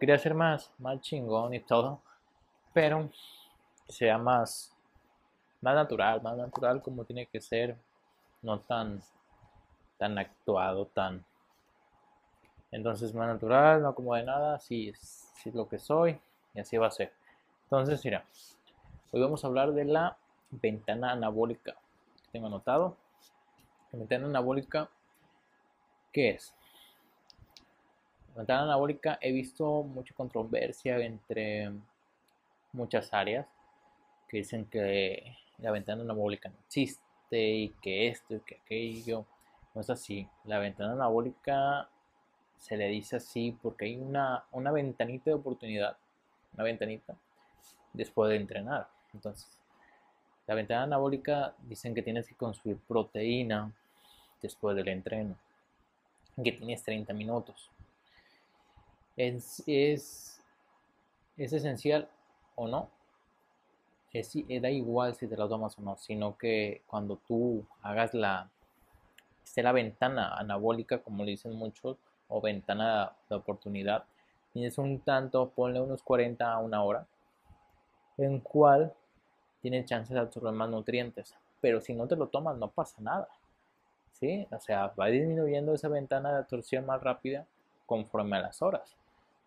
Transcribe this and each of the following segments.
quería ser más, más chingón y todo, pero sea más, más natural, más natural como tiene que ser, no tan, tan actuado, tan... Entonces más natural, no como de nada, así es, es lo que soy y así va a ser. Entonces, mira, hoy vamos a hablar de la ventana anabólica tengo anotado. La ventana anabólica, ¿qué es? La ventana anabólica he visto mucha controversia entre muchas áreas que dicen que la ventana anabólica no existe y que esto y que aquello. No es así. La ventana anabólica se le dice así porque hay una, una ventanita de oportunidad, una ventanita después de entrenar. Entonces, la ventana anabólica dicen que tienes que consumir proteína después del entreno, que tienes 30 minutos. Es, es, es esencial o no, es, da igual si te la tomas o no, sino que cuando tú hagas la, esté la ventana anabólica, como le dicen muchos, o ventana de oportunidad, tienes un tanto, ponle unos 40 a una hora, en cual tienes chance de absorber más nutrientes. Pero si no te lo tomas, no pasa nada. ¿Sí? O sea, va disminuyendo esa ventana de absorción más rápida conforme a las horas.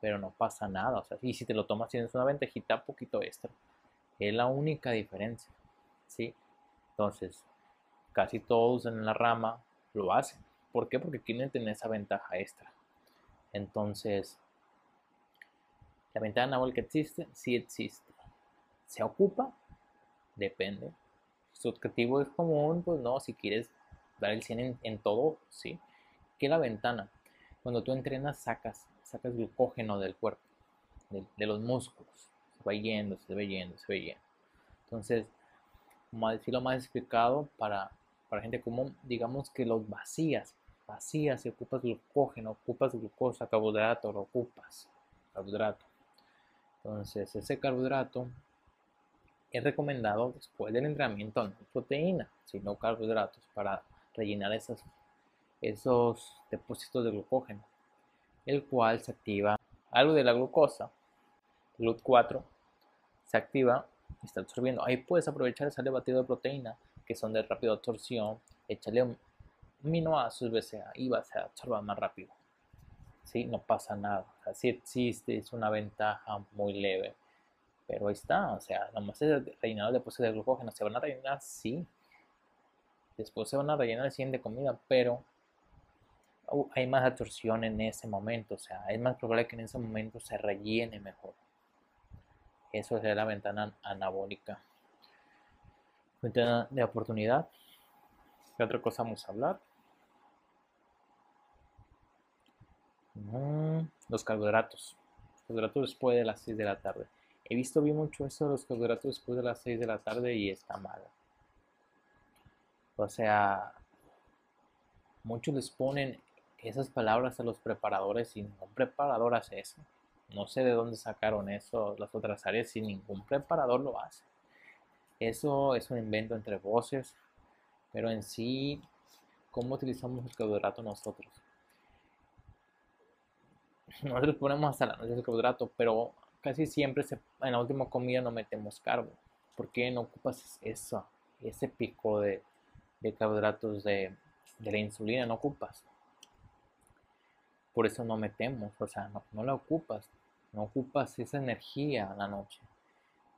Pero no pasa nada. O sea, y si te lo tomas, tienes una ventajita poquito extra. Es la única diferencia. ¿Sí? Entonces, casi todos en la rama lo hacen. ¿Por qué? Porque quieren tener esa ventaja extra. Entonces, la ventana anabólica existe, sí existe. ¿Se ocupa? Depende. Su objetivo es común, pues no, si quieres dar el 100 en, todo, sí. Que la ventana, cuando tú entrenas, sacas, sacas glucógeno del cuerpo, de, los músculos. Se va yendo, se va yendo, se va yendo. Entonces, como decirlo más explicado para, para gente común, digamos que los vacías, vacías, si ocupas glucógeno, ocupas glucosa, carbohidrato, lo ocupas, carbohidrato. Entonces, ese carbohidrato es recomendado después del entrenamiento no proteína, sino carbohidratos para rellenar esos, esos depósitos de glucógeno, el cual se activa algo de la glucosa, GLUT4, se activa y está absorbiendo. Ahí puedes aprovechar ese batido de proteína que son de rápida absorción, échale aminoácidos BCA y va a absorber más rápido. ¿Sí? No pasa nada. si existe, es una ventaja muy leve pero ahí está, o sea, nomás es rellenado el depósito de glucógeno. ¿Se van a rellenar? Sí. Después se van a rellenar el 100 de comida, pero hay más absorción en ese momento. O sea, es más probable que en ese momento se rellene mejor. Eso es la ventana anabólica. Ventana de oportunidad. ¿Qué otra cosa vamos a hablar? Mm, los carbohidratos. Los carbohidratos después de las 6 de la tarde. He visto bien mucho eso de los carbohidratos después de las 6 de la tarde y está mal. O sea, muchos les ponen esas palabras a los preparadores y ningún preparador hace eso. No sé de dónde sacaron eso las otras áreas y ningún preparador lo hace. Eso es un invento entre voces, pero en sí, ¿cómo utilizamos el carbohidrato nosotros? Nosotros ponemos hasta la noche el carbohidrato, pero casi siempre en la última comida no metemos carbo. ¿Por qué no ocupas eso? Ese pico de, carbohidratos de, la insulina no ocupas. Por eso no metemos, o sea, no, la ocupas. No ocupas esa energía a la noche.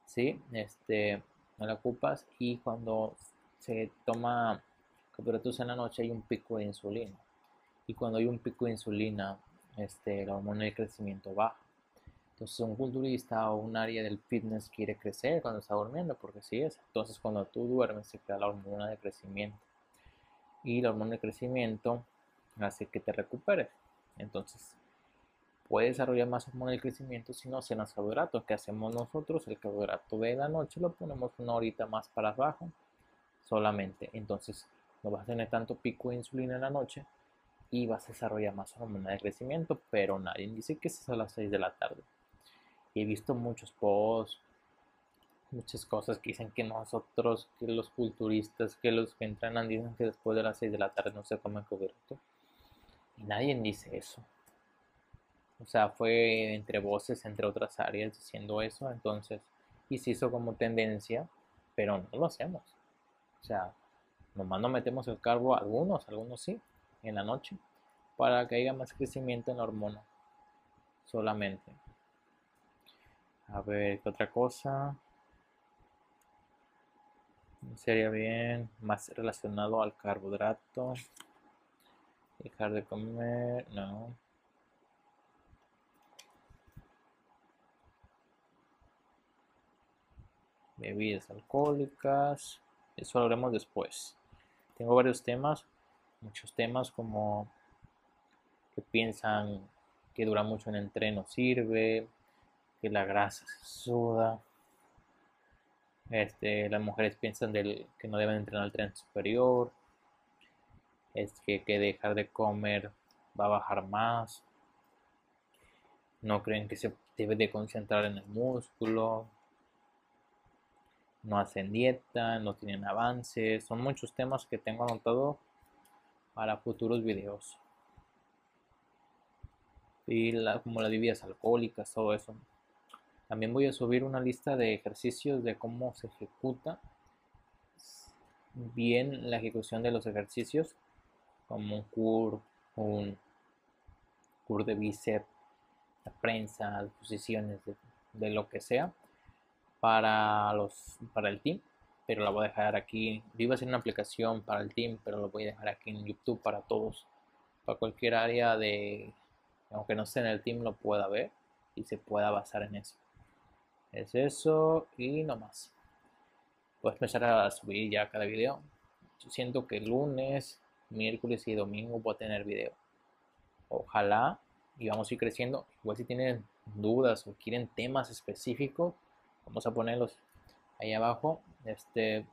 ¿Sí? Este, no la ocupas y cuando se toma carbohidratos en la noche hay un pico de insulina. Y cuando hay un pico de insulina, este, la hormona de crecimiento baja. Entonces un culturista o un área del fitness quiere crecer cuando está durmiendo, porque sí es. Entonces cuando tú duermes se crea la hormona de crecimiento. Y la hormona de crecimiento hace que te recuperes. Entonces puede desarrollar más hormona de crecimiento si no cenas carbohidratos. ¿Qué hacemos nosotros? El carbohidrato de la noche lo ponemos una horita más para abajo solamente. Entonces no vas a tener tanto pico de insulina en la noche y vas a desarrollar más hormona de crecimiento, pero nadie dice que es a las 6 de la tarde. He visto muchos posts, muchas cosas que dicen que nosotros, que los culturistas, que los que entrenan dicen que después de las 6 de la tarde no se comen cubierto. Y nadie dice eso. O sea, fue entre voces, entre otras áreas diciendo eso, entonces, y se hizo como tendencia, pero no lo hacemos. O sea, nomás no metemos el carbo, algunos, algunos sí, en la noche, para que haya más crecimiento en la hormona, solamente. A ver, ¿qué otra cosa? Sería bien más relacionado al carbohidrato. Dejar de comer, no. Bebidas alcohólicas. Eso lo haremos después. Tengo varios temas. Muchos temas como que piensan que dura mucho en entreno sirve, que la grasa se suda. Este, las mujeres piensan del, que no deben entrenar el tren superior. Es que, que dejar de comer va a bajar más. No creen que se debe de concentrar en el músculo. No hacen dieta, no tienen avances. Son muchos temas que tengo anotado para futuros videos. Y la, como las bebidas alcohólicas, todo eso. También voy a subir una lista de ejercicios de cómo se ejecuta bien la ejecución de los ejercicios, como un cur, un cur de bíceps, la prensa, posiciones de, lo que sea para los para el team, pero la voy a dejar aquí. Yo iba a hacer una aplicación para el team, pero lo voy a dejar aquí en YouTube para todos, para cualquier área de aunque no esté en el team lo pueda ver y se pueda basar en eso. Es eso y no más. Puedes empezar a subir ya cada video. Siento que lunes, miércoles y domingo voy a tener video. Ojalá y vamos a ir creciendo. Igual si tienen dudas o quieren temas específicos, vamos a ponerlos ahí abajo. Este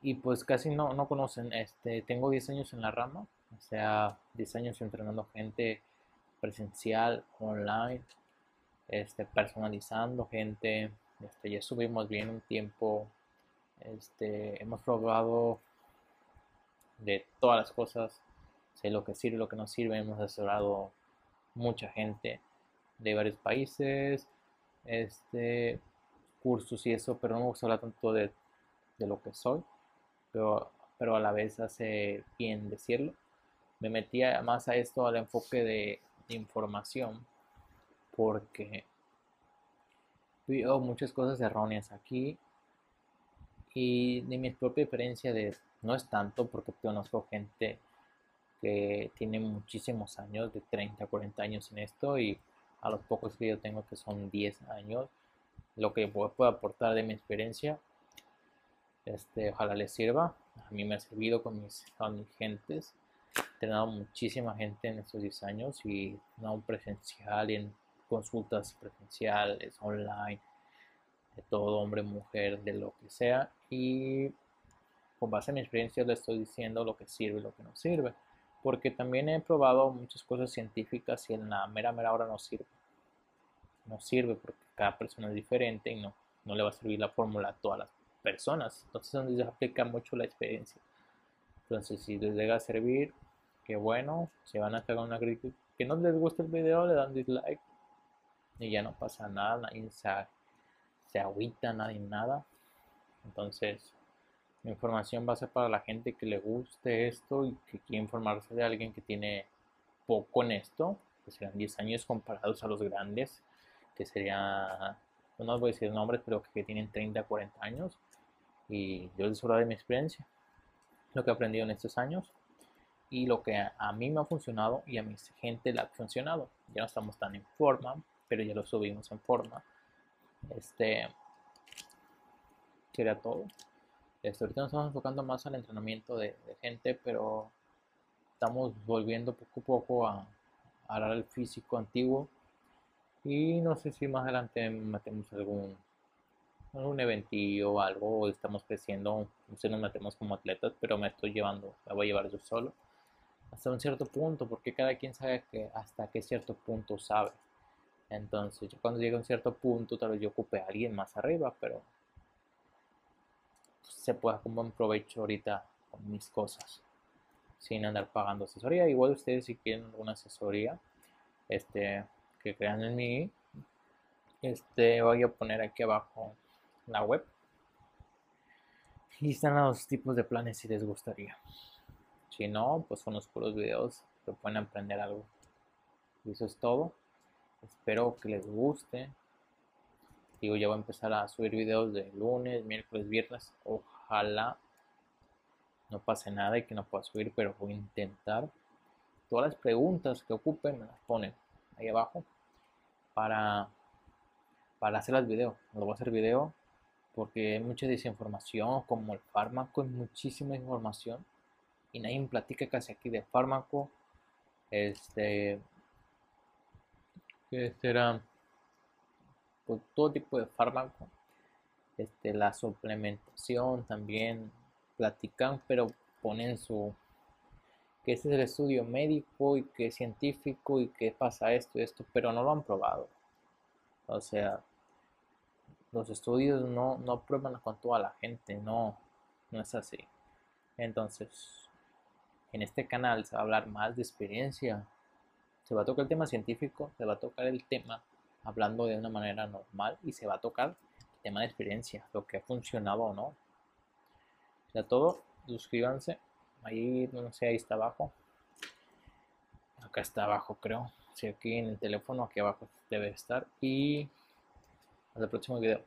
y pues casi no, no conocen. Este tengo 10 años en la rama, o sea, 10 años entrenando gente presencial, online este, personalizando gente. Este, ya subimos bien un tiempo. Este, hemos probado de todas las cosas. Sé lo que sirve, lo que no sirve. Hemos asesorado mucha gente de varios países. Este, cursos y eso, pero no me gusta hablar tanto de, de lo que soy. Pero, pero a la vez hace bien decirlo. Me metía más a esto al enfoque de información porque veo muchas cosas erróneas aquí y de mi propia experiencia de no es tanto porque conozco gente que tiene muchísimos años, de 30, 40 años en esto y a los pocos que yo tengo que son 10 años, lo que puedo aportar de mi experiencia, este, ojalá les sirva. A mí me ha servido con mis, con mis gentes. He entrenado muchísima gente en estos 10 años y no presencial en consultas presenciales, online, de todo hombre, mujer, de lo que sea. Y con base en mi experiencia le estoy diciendo lo que sirve y lo que no sirve. Porque también he probado muchas cosas científicas y en la mera mera hora no sirve. No sirve porque cada persona es diferente y no, no le va a servir la fórmula a todas las personas. Entonces donde se aplica mucho la experiencia. Entonces si les llega a servir, qué bueno. Si van a hacer una crítica que no les gusta el video, le dan dislike y ya no pasa nada, nadie se, se agüita, nadie nada. Entonces, información va a ser para la gente que le guste esto y que quiere informarse de alguien que tiene poco en esto, que serán 10 años comparados a los grandes, que sería, no voy a decir nombres, pero que tienen 30, 40 años. Y yo les hablo de mi experiencia, lo que he aprendido en estos años y lo que a mí me ha funcionado y a mi gente le ha funcionado. Ya no estamos tan en forma, pero ya lo subimos en forma. Este sería todo. Este, ahorita nos estamos enfocando más al entrenamiento de, gente, pero estamos volviendo poco a poco a, dar el físico antiguo. Y no sé si más adelante metemos algún algún eventillo o algo, estamos creciendo, no sé, nos metemos como atletas, pero me estoy llevando, la voy a llevar yo solo, hasta un cierto punto, porque cada quien sabe que hasta qué cierto punto sabe. Entonces, yo cuando llegue a un cierto punto, tal vez yo ocupe a alguien más arriba, pero se pueda como un provecho ahorita con mis cosas, sin andar pagando asesoría. Igual ustedes si quieren alguna asesoría, este, que crean en mí, este, voy a poner aquí abajo la web. Y están los tipos de planes si les gustaría. Si no, pues son los puros videos que pueden aprender algo. Y eso es todo. Espero que les guste. Digo, ya voy a empezar a subir videos de lunes, miércoles, viernes. Ojalá no pase nada y que no pueda subir, pero voy a intentar. Todas las preguntas que ocupen me las ponen ahí abajo para, para hacer las videos. Lo voy a hacer video porque hay mucha desinformación, como el fármaco, hay muchísima información y nadie me platica casi aquí de fármaco. Este, que será pues, todo tipo de fármaco. Este, la suplementación también platican, pero ponen su que este es el estudio médico y que es científico y que pasa esto y esto, pero no lo han probado. O sea, los estudios no, no prueban con toda la gente, no, no es así. Entonces, en este canal se va a hablar más de experiencia. Se va a tocar el tema científico, se va a tocar el tema hablando de una manera normal y se va a tocar el tema de experiencia, lo que ha funcionado o no. Ya todo, suscríbanse. Ahí, no sé, ahí está abajo. Acá está abajo, creo. Si sí, aquí en el teléfono, aquí abajo debe estar. Y hasta el próximo video.